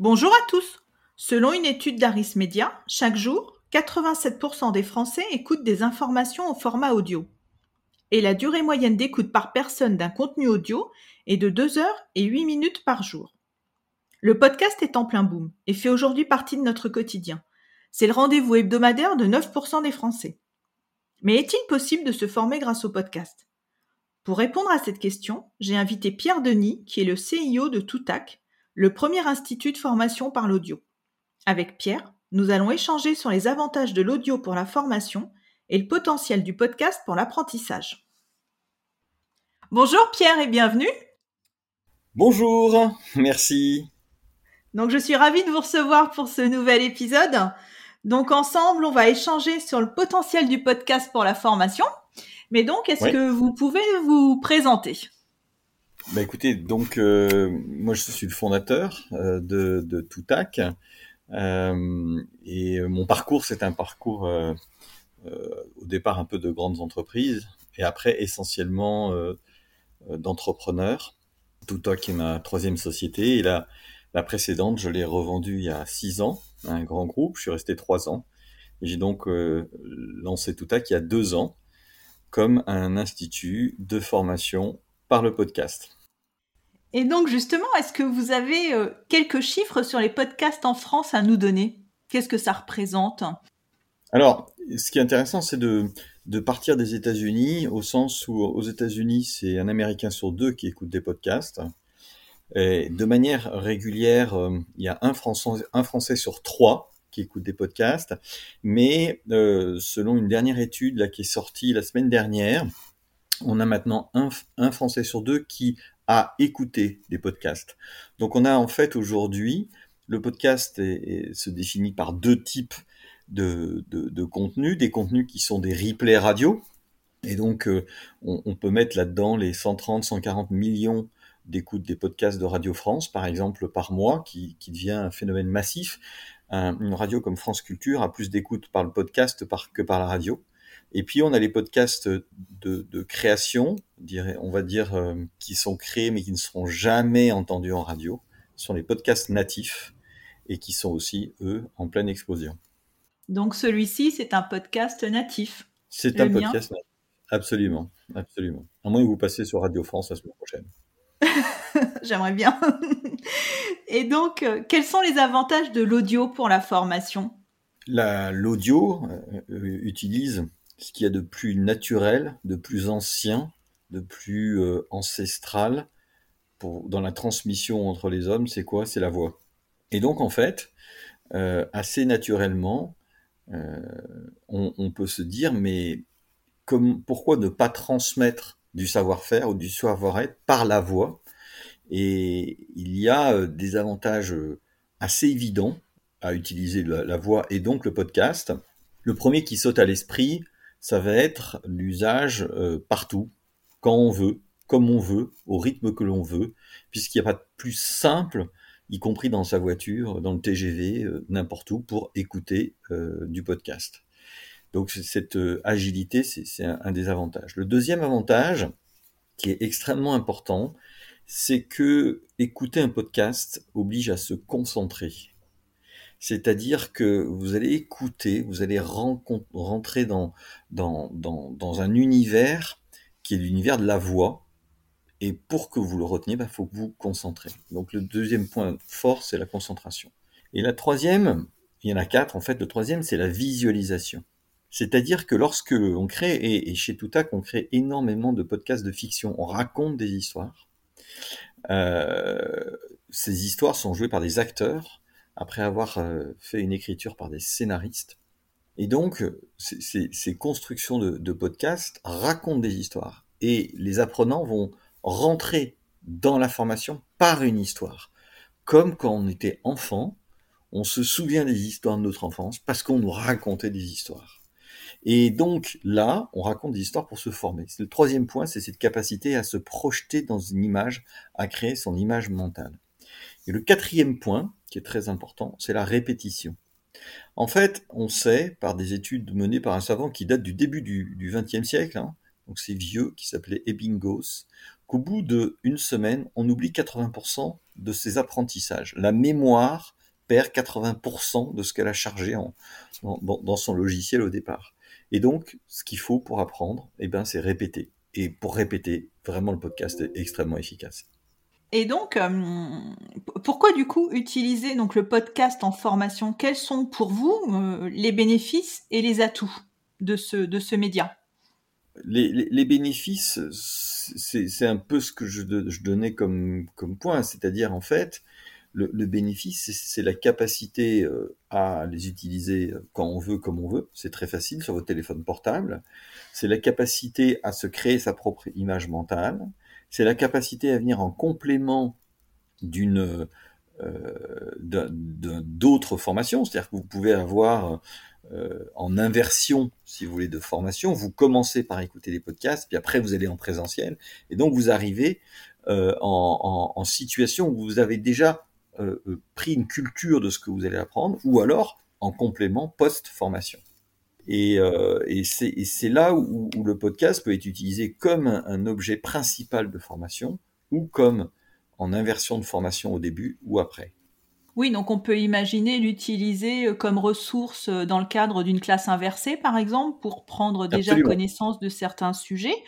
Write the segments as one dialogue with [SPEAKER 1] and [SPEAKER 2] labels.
[SPEAKER 1] Bonjour à tous Selon une étude d'Aris Media, chaque jour, 87% des Français écoutent des informations au format audio. Et la durée moyenne d'écoute par personne d'un contenu audio est de 2 heures et 8 minutes par jour. Le podcast est en plein boom et fait aujourd'hui partie de notre quotidien. C'est le rendez-vous hebdomadaire de 9% des Français. Mais est-il possible de se former grâce au podcast? Pour répondre à cette question, j'ai invité Pierre Denis, qui est le CIO de Toutac, le premier institut de formation par l'audio. Avec Pierre, nous allons échanger sur les avantages de l'audio pour la formation et le potentiel du podcast pour l'apprentissage. Bonjour Pierre et bienvenue.
[SPEAKER 2] Bonjour, merci.
[SPEAKER 1] Donc je suis ravie de vous recevoir pour ce nouvel épisode. Donc ensemble, on va échanger sur le potentiel du podcast pour la formation. Mais donc, est-ce que vous pouvez vous présenter?
[SPEAKER 2] Bah écoutez, donc euh, moi je suis le fondateur euh, de, de Toutac euh, et mon parcours c'est un parcours au départ un peu de grandes entreprises et après essentiellement d'entrepreneurs. Toutac est ma troisième société et la, la précédente je l'ai revendue il y a six ans à un grand groupe. Je suis resté trois ans et j'ai donc lancé Toutac il y a deux ans comme un institut de formation par le podcast.
[SPEAKER 1] Et donc justement, est-ce que vous avez euh, quelques chiffres sur les podcasts en France à nous donner? Qu'est-ce que ça représente?
[SPEAKER 2] Alors, ce qui est intéressant, c'est de, de partir des États-Unis, au sens où aux États-Unis, c'est un Américain sur deux qui écoute des podcasts. Et de manière régulière, euh, il y a un Français, un Français sur trois qui écoute des podcasts. Mais euh, selon une dernière étude là, qui est sortie la semaine dernière, on a maintenant un, Français sur deux qui a écouté des podcasts. Donc on a en fait aujourd'hui, le podcast se définit par deux types de, contenus, des contenus qui sont des replays radio, et donc euh, on, peut mettre là-dedans les 130, 140 millions d'écoutes des podcasts de Radio France, par exemple, par mois, qui, devient un phénomène massif. une radio comme France Culture a plus d'écoutes par le podcast que par la radio. Et puis on a les podcasts de, création, on va dire, euh, qui sont créés mais qui ne seront jamais entendus en radio. Ce sont les podcasts natifs et qui sont aussi, eux, en pleine explosion.
[SPEAKER 1] Donc celui-ci, c'est un podcast natif.
[SPEAKER 2] C'est un podcast natif. Absolument, absolument. À moins que vous passez sur Radio France la semaine prochaine.
[SPEAKER 1] J'aimerais bien. Et donc, euh, quels sont les avantages de l'audio pour la formation?
[SPEAKER 2] L'audio euh, utilise ce qu'il y a de plus naturel, de plus ancien, de plus euh, ancestral dans la transmission entre les hommes, c'est quoi? C'est la voix. Et donc en fait, euh, assez naturellement, euh, on, peut se dire, mais pourquoi ne pas transmettre du savoir-faire ou du savoir-être par la voix? Et il y a des avantages assez évidents à utiliser la voix et donc le podcast. Le premier qui saute à l'esprit, ça va être l'usage euh, partout, quand on veut, comme on veut, au rythme que l'on veut, puisqu'il n'y a pas de plus simple, y compris dans sa voiture, dans le TGV, euh, n'importe où, pour écouter euh, du podcast. Donc cette agilité, c'est un, des avantages. Le deuxième avantage, qui est extrêmement important, c'est que écouter un podcast oblige à se concentrer. C'est-à-dire que vous allez écouter, vous allez rentrer dans, un univers qui est l'univers de la voix. Et pour que vous le reteniez, il bah, faut que vous vous concentrez. Donc le deuxième point fort, c'est la concentration. Et la troisième, il y en a quatre en fait, le troisième, c'est la visualisation. C'est-à-dire que lorsque on crée, et, chez Toutac, on crée énormément de podcasts de fiction, on raconte des histoires. Euh, ces histoires sont jouées par des acteurs après avoir euh, fait une écriture par des scénaristes. Et donc, ces, constructions de, podcasts racontent des histoires. Et les apprenants vont rentrer dans la formation par une histoire. comme quand on était enfant, on se souvient des histoires de notre enfance parce qu'on nous racontait des histoires. Et donc là, on raconte des histoires pour se former. Le troisième point, c'est cette capacité à se projeter dans une image, à créer son image mentale. Et le quatrième point, qui est très important, c'est la répétition. En fait, on sait, par des études menées par un savant qui date du début du XXe siècle, hein, donc c'est vieux, qui s'appelait Ebbinghaus, qu'au bout d'une semaine, on oublie 80% de ses apprentissages. La mémoire perd 80% de ce qu'elle a chargé dans, son logiciel au départ. Et donc, ce qu'il faut pour apprendre, eh ben, c'est répéter. Et pour répéter, vraiment, le podcast est extrêmement efficace.
[SPEAKER 1] Et donc, euh, pourquoi du coup utiliser donc le podcast en formation? Quels sont pour vous euh, les bénéfices et les atouts de ce, média?
[SPEAKER 2] Les, bénéfices, c'est un peu ce que je, donnais comme, comme point, c'est-à-dire en fait, le, bénéfice, c'est la capacité euh, à les utiliser quand on veut, comme on veut. C'est très facile sur votre téléphone portable. C'est la capacité à se créer sa propre image mentale. C'est la capacité à venir en complément d'une euh, d'autres formations. C'est-à-dire que vous pouvez avoir euh, en inversion, si vous voulez, de formation. Vous commencez par écouter des podcasts, puis après vous allez en présentiel, et donc vous arrivez en, en, situation où vous avez déjà euh, euh, pris une culture de ce que vous allez apprendre, ou alors en complément post-formation. Et, euh, et c'est là où, le podcast peut être utilisé comme un, objet principal de formation, ou comme en inversion de formation au début ou après.
[SPEAKER 1] Oui, donc on peut imaginer l'utiliser comme ressource dans le cadre d'une classe inversée, par exemple, pour prendre déjà connaissance de certains sujets,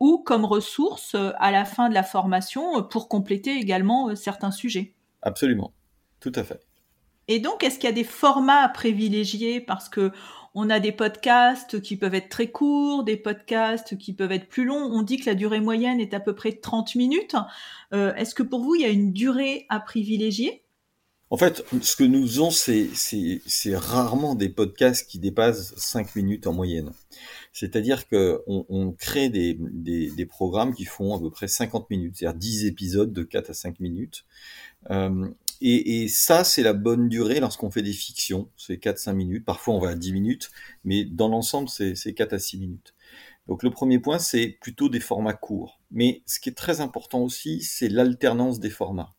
[SPEAKER 1] ou comme ressource à la fin de la formation pour compléter également certains sujets.
[SPEAKER 2] Absolument, tout à fait.
[SPEAKER 1] Et donc, est-ce qu'il y a des formats à privilégier? Parce que on a des podcasts qui peuvent être très courts, des podcasts qui peuvent être plus longs. On dit que la durée moyenne est à peu près 30 minutes. Euh, est-ce que pour vous, il y a une durée à privilégier?
[SPEAKER 2] En fait, ce que nous faisons, c'est rarement des podcasts qui dépassent 5 minutes en moyenne. C'est-à-dire qu'on on crée des, programmes qui font à peu près 50 minutes, c'est-à-dire 10 épisodes de 4 à 5 minutes. Euh, et, ça, c'est la bonne durée lorsqu'on fait des fictions. C'est 4-5 minutes. Parfois, on va à 10 minutes. Mais dans l'ensemble, c'est 4 à 6 minutes. Donc le premier point, c'est plutôt des formats courts. Mais ce qui est très important aussi, c'est l'alternance des formats.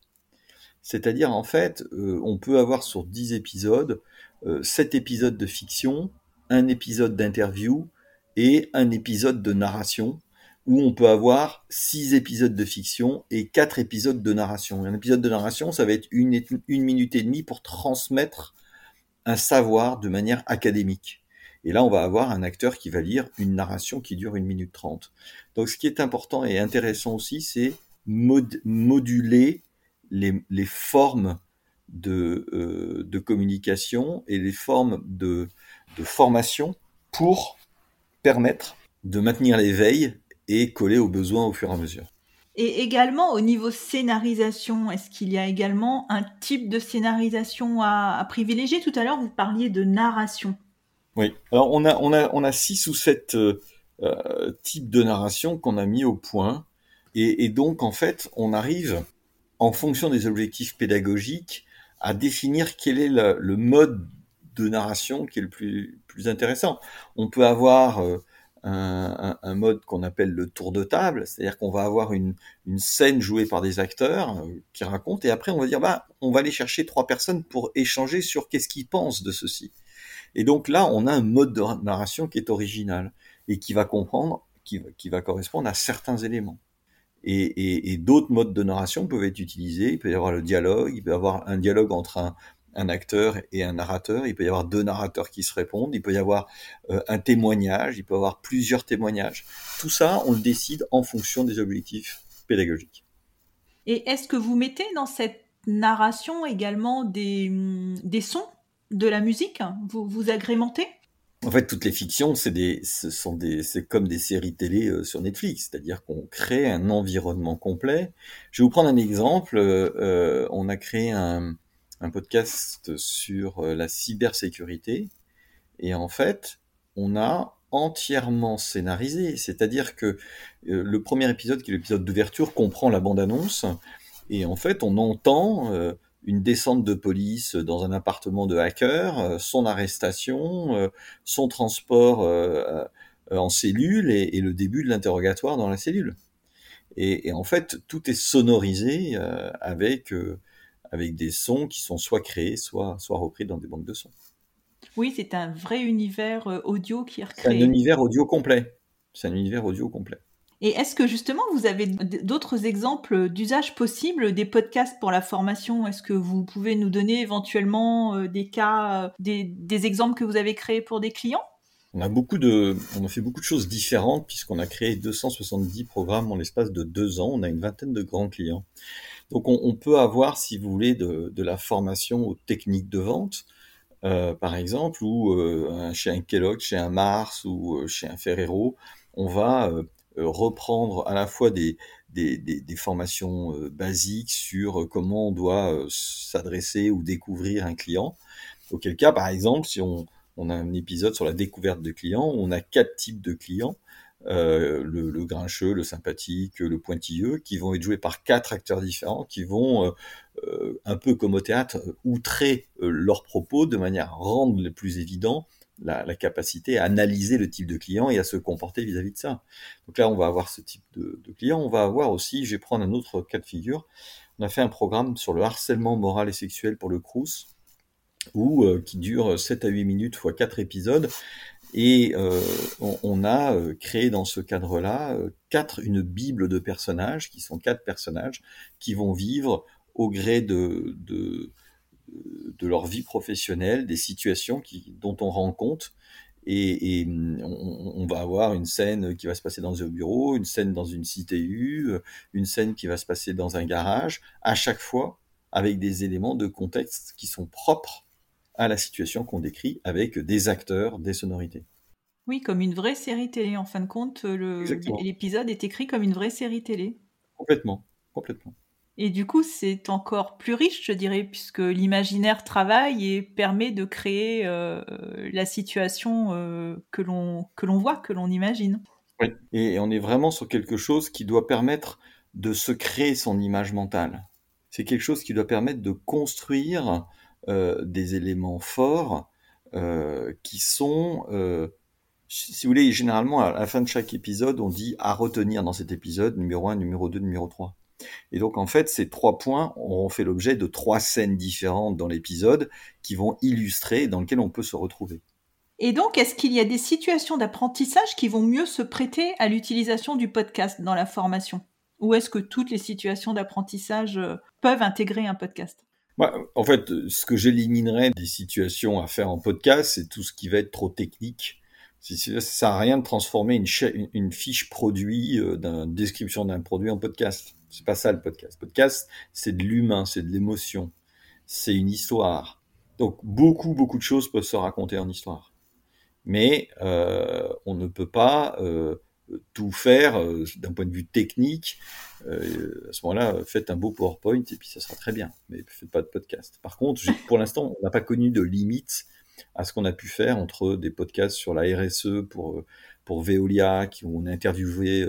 [SPEAKER 2] C'est-à-dire, en fait, euh, on peut avoir sur 10 épisodes, euh, 7 épisodes de fiction, un épisode d'interview et un épisode de narration où on peut avoir six épisodes de fiction et quatre épisodes de narration. Un épisode de narration, ça va être une, une minute et demie pour transmettre un savoir de manière académique. Et là, on va avoir un acteur qui va lire une narration qui dure une minute trente. Donc, ce qui est important et intéressant aussi, c'est moduler les, les, formes de, euh, de, communication et les formes de, de formation pour permettre de maintenir l'éveil et coller aux besoins au fur et à mesure.
[SPEAKER 1] Et également au niveau scénarisation, est-ce qu'il y a également un type de scénarisation à, privilégier? Tout à l'heure, vous parliez de narration.
[SPEAKER 2] Oui, alors on a, on a, on a six ou sept euh, euh, types de narration qu'on a mis au point. Et, donc, en fait, on arrive, en fonction des objectifs pédagogiques, à définir quel est le, mode de narration qui est le plus, plus intéressant. On peut avoir euh, un, mode qu'on appelle le tour de table, c'est-à-dire qu'on va avoir une, scène jouée par des acteurs euh, qui racontent, et après on va dire bah on va aller chercher trois personnes pour échanger sur qu'est-ce qu'ils pensent de ceci. Et donc là, on a un mode de narration qui est original et qui va comprendre, qui, va correspondre à certains éléments. Et, et d'autres modes de narration peuvent être utilisés. Il peut y avoir le dialogue, il peut y avoir un dialogue entre un, un acteur et un narrateur, il peut y avoir deux narrateurs qui se répondent, il peut y avoir euh, un témoignage, il peut y avoir plusieurs témoignages. Tout ça, on le décide en fonction des objectifs pédagogiques.
[SPEAKER 1] Et est-ce que vous mettez dans cette narration également des, des sons, de la musique? Vous, vous agrémentez?
[SPEAKER 2] En fait, toutes les fictions, c'est des, ce sont des, c'est comme des séries télé euh, sur Netflix, c'est-à-dire qu'on crée un environnement complet. Je vais vous prendre un exemple. Euh, on a créé un, un podcast sur euh, la cybersécurité. Et en fait, on a entièrement scénarisé. C'est-à-dire que euh, le premier épisode, qui est l'épisode d'ouverture, comprend la bande-annonce. Et en fait, on entend euh, une descente de police dans un appartement de hacker, son arrestation, son transport en cellule et, le début de l'interrogatoire dans la cellule. Et, en fait, tout est sonorisé avec, avec des sons qui sont soit créés, soit, soit repris dans des banques de sons.
[SPEAKER 1] Oui, c'est un vrai univers audio qui est recréé.
[SPEAKER 2] C'est un univers audio complet. C'est un univers audio complet.
[SPEAKER 1] Et est-ce que justement vous avez d'autres exemples d'usage possible des podcasts pour la formation? Est-ce que vous pouvez nous donner éventuellement euh, des cas, euh, des, exemples que vous avez créés pour des clients?
[SPEAKER 2] On a beaucoup de, on a fait beaucoup de choses différentes puisqu'on a créé 270 programmes en l'espace de deux ans. On a une vingtaine de grands clients. Donc on, peut avoir, si vous voulez, de, la formation aux techniques de vente, euh, par exemple, ou chez un Kellogg, chez un Mars ou chez un Ferrero, on va euh, reprendre à la fois des, formations euh, basiques sur euh, comment on doit s'adresser ou découvrir un client. Auquel cas, par exemple, si on, a un épisode sur la découverte de clients, on a quatre types de clients. le, grincheux, le sympathique, le pointilleux, qui vont être joués par quatre acteurs différents, qui vont, un peu comme au théâtre, outrer leurs propos de manière à rendre le plus évident la, capacité à analyser le type de client et à se comporter vis-à-vis de ça. Donc là, on va avoir ce type de, client. On va avoir aussi, je vais prendre un autre cas de figure, on a fait un programme sur le harcèlement moral et sexuel pour le Crous, où, euh, qui dure 7 à 8 minutes fois 4 épisodes. Et euh, on, a euh, créé dans ce cadre-là quatre une bible de personnages qui sont quatre personnages qui vont vivre au gré de, de de leur vie professionnelle, des situations qui, dont on rend compte. Et, on, va avoir une scène qui va se passer dans un bureau, une scène dans une CTU, une scène qui va se passer dans un garage, à chaque fois avec des éléments de contexte qui sont propres à la situation qu'on décrit, avec des acteurs, des sonorités.
[SPEAKER 1] Oui, comme une vraie série télé. En fin de compte, l'épisode est écrit comme une vraie série télé.
[SPEAKER 2] Complètement, complètement.
[SPEAKER 1] Et du coup, c'est encore plus riche, je dirais, puisque l'imaginaire travaille et permet de créer euh, la situation euh, que l'on voit, que l'on imagine.
[SPEAKER 2] Oui. Et on est vraiment sur quelque chose qui doit permettre de se créer son image mentale. C'est quelque chose qui doit permettre de construire des éléments forts qui sont si vous voulez, généralement, à la fin de chaque épisode, on dit à retenir dans cet épisode, numéro 1, numéro 2, numéro 3. Et donc en fait, ces trois points ont fait l'objet de trois scènes différentes dans l'épisode qui vont illustrer dans lesquelles on peut se retrouver.
[SPEAKER 1] Et donc, est-ce qu'il y a des situations d'apprentissage qui vont mieux se prêter à l'utilisation du podcast dans la formation? Ou est-ce que toutes les situations d'apprentissage euh, peuvent intégrer un podcast?
[SPEAKER 2] En fait, ce que j'éliminerais des situations à faire en podcast, c'est tout ce qui va être trop technique. Ça sert à rien de transformer une, une fiche produit, euh, d'une description d'un produit en podcast. C'est pas ça le podcast. Le podcast, c'est de l'humain, c'est de l'émotion, c'est une histoire. Donc beaucoup, beaucoup de choses peuvent se raconter en histoire. Mais euh, on ne peut pas euh, tout faire euh, d'un point de vue technique. à ce moment-là, faites un beau PowerPoint et puis ça sera très bien. Mais faites pas de podcast. Par contre, pour l'instant, on n'a pas connu de limite à ce qu'on a pu faire entre des podcasts sur la RSE pour pour Veolia, qui ont interviewé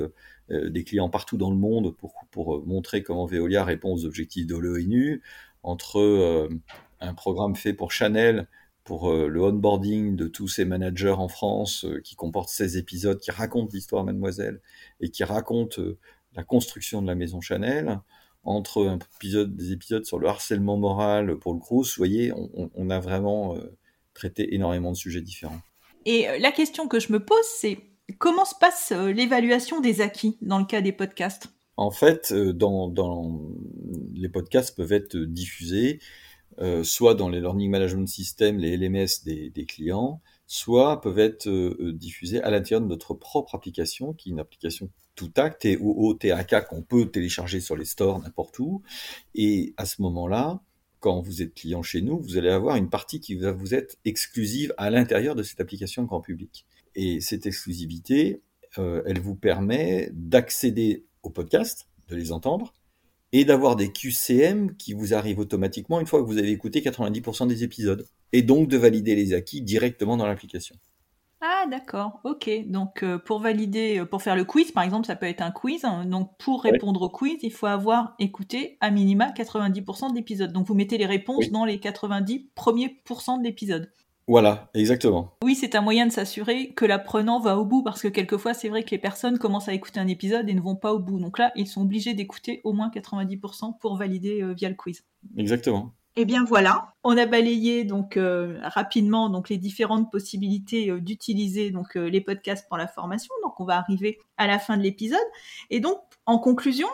[SPEAKER 2] euh, des clients partout dans le monde pour, pour euh, montrer comment Veolia répond aux objectifs de l'ONU, entre euh, un programme fait pour Chanel pour le onboarding de tous ces managers en France qui comporte 16 épisodes qui racontent l'histoire Mademoiselle et qui racontent la construction de la maison Chanel, entre un épisode, des épisodes sur le harcèlement moral pour le Crous, vous voyez, on, on a vraiment traité énormément de sujets différents.
[SPEAKER 1] Et la question que je me pose, c'est Comment se passe euh, l'évaluation des acquis dans le cas des podcasts?
[SPEAKER 2] En fait, euh, dans, les podcasts peuvent être diffusés euh, soit dans les Learning Management Systems, les LMS des, clients, soit peuvent être diffusés à l'intérieur de notre propre application, qui est une application tout acte, TAK, qu'on peut télécharger sur les stores n'importe où. Et à ce moment-là, quand vous êtes client chez nous, vous allez avoir une partie qui va vous être exclusive à l'intérieur de cette application grand public. Et cette exclusivité, euh, elle vous permet d'accéder aux podcasts, de les entendre, et d'avoir des QCM qui vous arrivent automatiquement une fois que vous avez écouté 90% des épisodes, et donc de valider les acquis directement dans l'application.
[SPEAKER 1] Ah d'accord, ok. Donc euh, pour valider, euh, pour faire le quiz, par exemple, ça peut être un quiz. hein. Donc pour répondre au quiz, il faut avoir écouté à minima 90% de l'épisode. Donc vous mettez les réponses
[SPEAKER 2] Oui.
[SPEAKER 1] dans les 90 premiers pourcents de l'épisode.
[SPEAKER 2] Voilà, exactement.
[SPEAKER 1] Oui, c'est un moyen de s'assurer que l'apprenant va au bout, parce que quelquefois c'est vrai que les personnes commencent à écouter un épisode et ne vont pas au bout. Donc là, ils sont obligés d'écouter au moins 90% pour valider euh, via le quiz.
[SPEAKER 2] Exactement.
[SPEAKER 1] Eh bien voilà, on a balayé donc euh, rapidement donc les différentes possibilités euh, d'utiliser donc euh, les podcasts pour la formation. Donc on va arriver à la fin de l'épisode et donc en conclusion,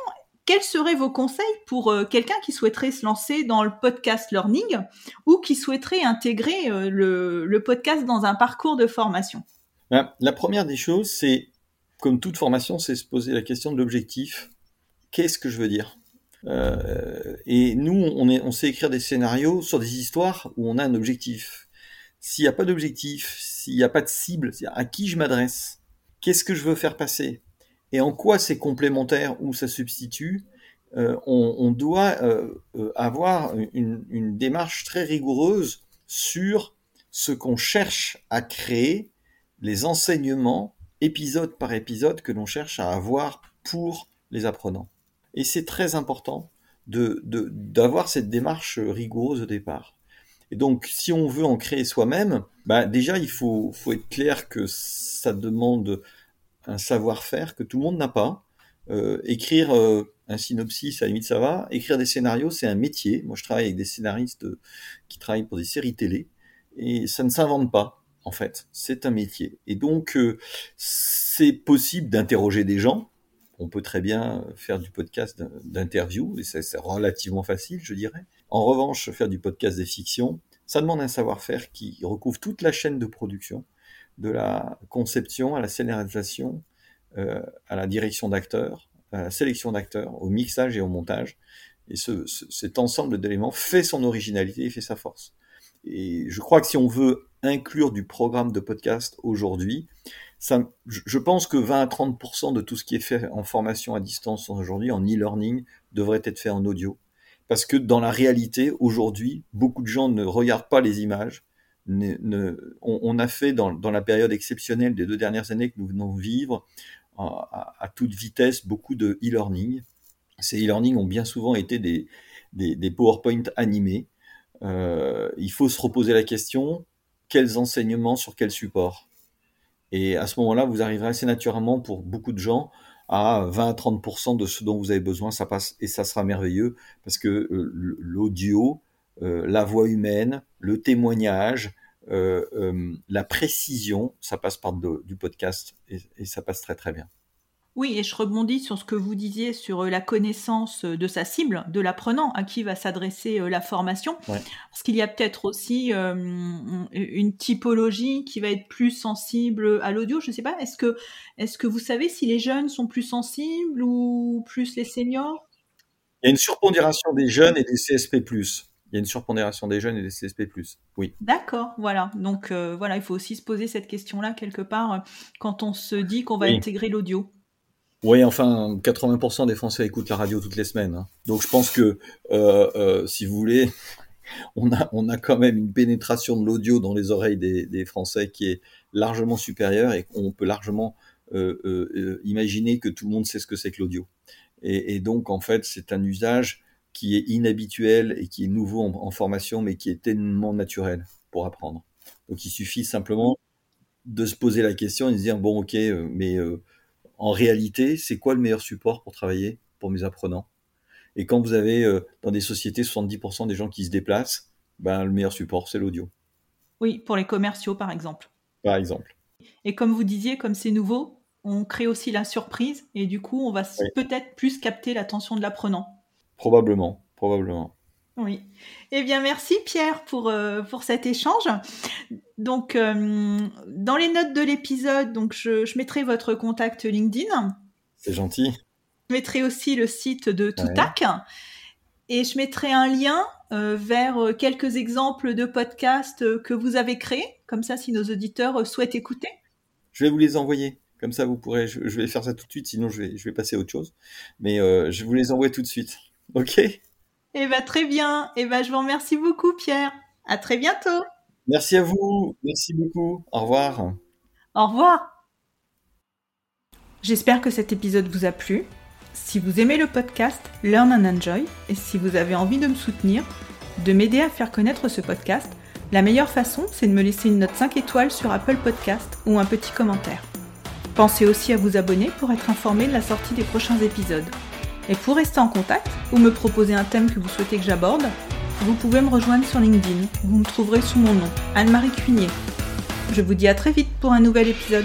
[SPEAKER 1] quels seraient vos conseils pour euh, quelqu'un qui souhaiterait se lancer dans le podcast learning ou qui souhaiterait intégrer euh, le, podcast dans un parcours de formation?
[SPEAKER 2] Ben, La première des choses, c'est, comme toute formation, c'est se poser la question de l'objectif. Qu'est-ce que je veux dire? Euh, Et nous, on, on sait écrire des scénarios sur des histoires où on a un objectif. S'il n'y a pas d'objectif, s'il n'y a pas de cible, à qui je m'adresse, qu'est-ce que je veux faire passer, et en quoi c'est complémentaire ou ça substitue, euh, on, doit euh, euh, avoir une, démarche très rigoureuse sur ce qu'on cherche à créer, les enseignements, épisode par épisode, que l'on cherche à avoir pour les apprenants. Et c'est très important de, de, d'avoir cette démarche rigoureuse au départ. Et donc, si on veut en créer soi-même, bah déjà, il faut, faut être clair que ça demande un savoir-faire que tout le monde n'a pas. Euh, écrire euh, un synopsis, à la limite, ça va. Écrire des scénarios, c'est un métier. Moi, je travaille avec des scénaristes euh, qui travaillent pour des séries télé. Et ça ne s'invente pas, en fait. C'est un métier. Et donc, c'est possible d'interroger des gens. On peut très bien faire du podcast d'interview, et c'est relativement facile, je dirais. En revanche, faire du podcast des fictions, ça demande un savoir-faire qui recouvre toute la chaîne de production, de la conception à la scénarisation, euh, à la direction d'acteurs, à la sélection d'acteurs, au mixage et au montage. Et ce, ce- cet ensemble d'éléments fait son originalité et fait sa force. Et je crois que si on veut inclure du programme de podcast aujourd'hui, ça, je je pense que 20 à 30% de tout ce qui est fait en formation à distance aujourd'hui, en e-learning, devrait être fait en audio. Parce que dans la réalité, aujourd'hui, beaucoup de gens ne regardent pas les images. On, a fait dans, la période exceptionnelle des deux dernières années que nous venons vivre, à, toute vitesse, beaucoup de e-learning. Ces e-learning ont bien souvent été des, des, PowerPoint animés. Euh, il faut se reposer la question, quels enseignements sur quel support? Et à ce moment-là, vous arriverez assez naturellement pour beaucoup de gens à 20 à 30% de ce dont vous avez besoin, ça passe et ça sera merveilleux parce que euh, l'audio, la voix humaine, le témoignage, euh, euh, la précision, ça passe par de- du podcast et, et ça passe très très bien.
[SPEAKER 1] Oui, et je rebondis sur ce que vous disiez sur euh, la connaissance euh, de sa cible, de l'apprenant à qui va s'adresser euh, la formation.
[SPEAKER 2] Ouais.
[SPEAKER 1] Parce qu'il y a peut-être aussi euh, une typologie qui va être plus sensible à l'audio. Je ne sais pas, est-ce que, est que vous savez si les jeunes sont plus sensibles ou plus les seniors?
[SPEAKER 2] Il y a une surpondération des jeunes et des CSP+. Il y a une surpondération des jeunes et des CSP+. Oui.
[SPEAKER 1] D'accord, voilà. Donc euh, voilà, il faut aussi se poser cette question-là quelque part euh, quand on se dit qu'on va
[SPEAKER 2] Oui.
[SPEAKER 1] intégrer l'audio.
[SPEAKER 2] Oui, enfin, 80% des Français écoutent la radio toutes les semaines. hein. Donc je pense que, euh, si vous voulez, on a, on a quand même une pénétration de l'audio dans les oreilles des, des Français qui est largement supérieure et qu'on peut largement imaginer que tout le monde sait ce que c'est que l'audio. Et, et donc, en fait, c'est un usage qui est inhabituel et qui est nouveau en, en formation, mais qui est tellement naturel pour apprendre. Donc il suffit simplement de se poser la question et de se dire, bon, ok, euh, mais... euh, en réalité, c'est quoi le meilleur support pour travailler pour mes apprenants? Et quand vous avez euh, dans des sociétés 70% des gens qui se déplacent, ben, le meilleur support, c'est l'audio,
[SPEAKER 1] Oui, pour les commerciaux par exemple.
[SPEAKER 2] par exemple.
[SPEAKER 1] Et comme vous disiez, comme c'est nouveau, on crée aussi la surprise et du coup, on va
[SPEAKER 2] Oui.
[SPEAKER 1] peut-être plus capter l'attention de l'apprenant.
[SPEAKER 2] Probablement, probablement.
[SPEAKER 1] Oui. Eh bien, merci Pierre pour, euh, pour cet échange. Donc, euh, dans les notes de l'épisode, donc je, je mettrai votre contact LinkedIn.
[SPEAKER 2] C'est gentil.
[SPEAKER 1] Je mettrai aussi le site de Toutac. Et je mettrai un lien euh, vers quelques exemples de podcasts que vous avez créés. Comme ça, si nos auditeurs souhaitent écouter.
[SPEAKER 2] Je vais vous les envoyer. Comme ça, vous pourrez. Je, je vais faire ça tout de suite, sinon je vais, je vais passer à autre chose. Mais je vous les envoie tout de suite. Ok
[SPEAKER 1] Eh bien, très bien. Eh bien, je vous remercie beaucoup, Pierre. À très bientôt.
[SPEAKER 2] Merci à vous. Merci beaucoup. Au revoir.
[SPEAKER 1] Au revoir J'espère que cet épisode vous a plu. Si vous aimez le podcast Learn and Enjoy et si vous avez envie de me soutenir, de m'aider à faire connaître ce podcast, la meilleure façon, c'est de me laisser une note 5 étoiles sur Apple Podcast ou un petit commentaire. Pensez aussi à vous abonner pour être informé de la sortie des prochains épisodes. Et pour rester en contact ou me proposer un thème que vous souhaitez que j'aborde, vous pouvez me rejoindre sur LinkedIn. Vous me trouverez sous mon nom, Anne-Marie Cuinier. Je vous dis à très vite pour un nouvel épisode.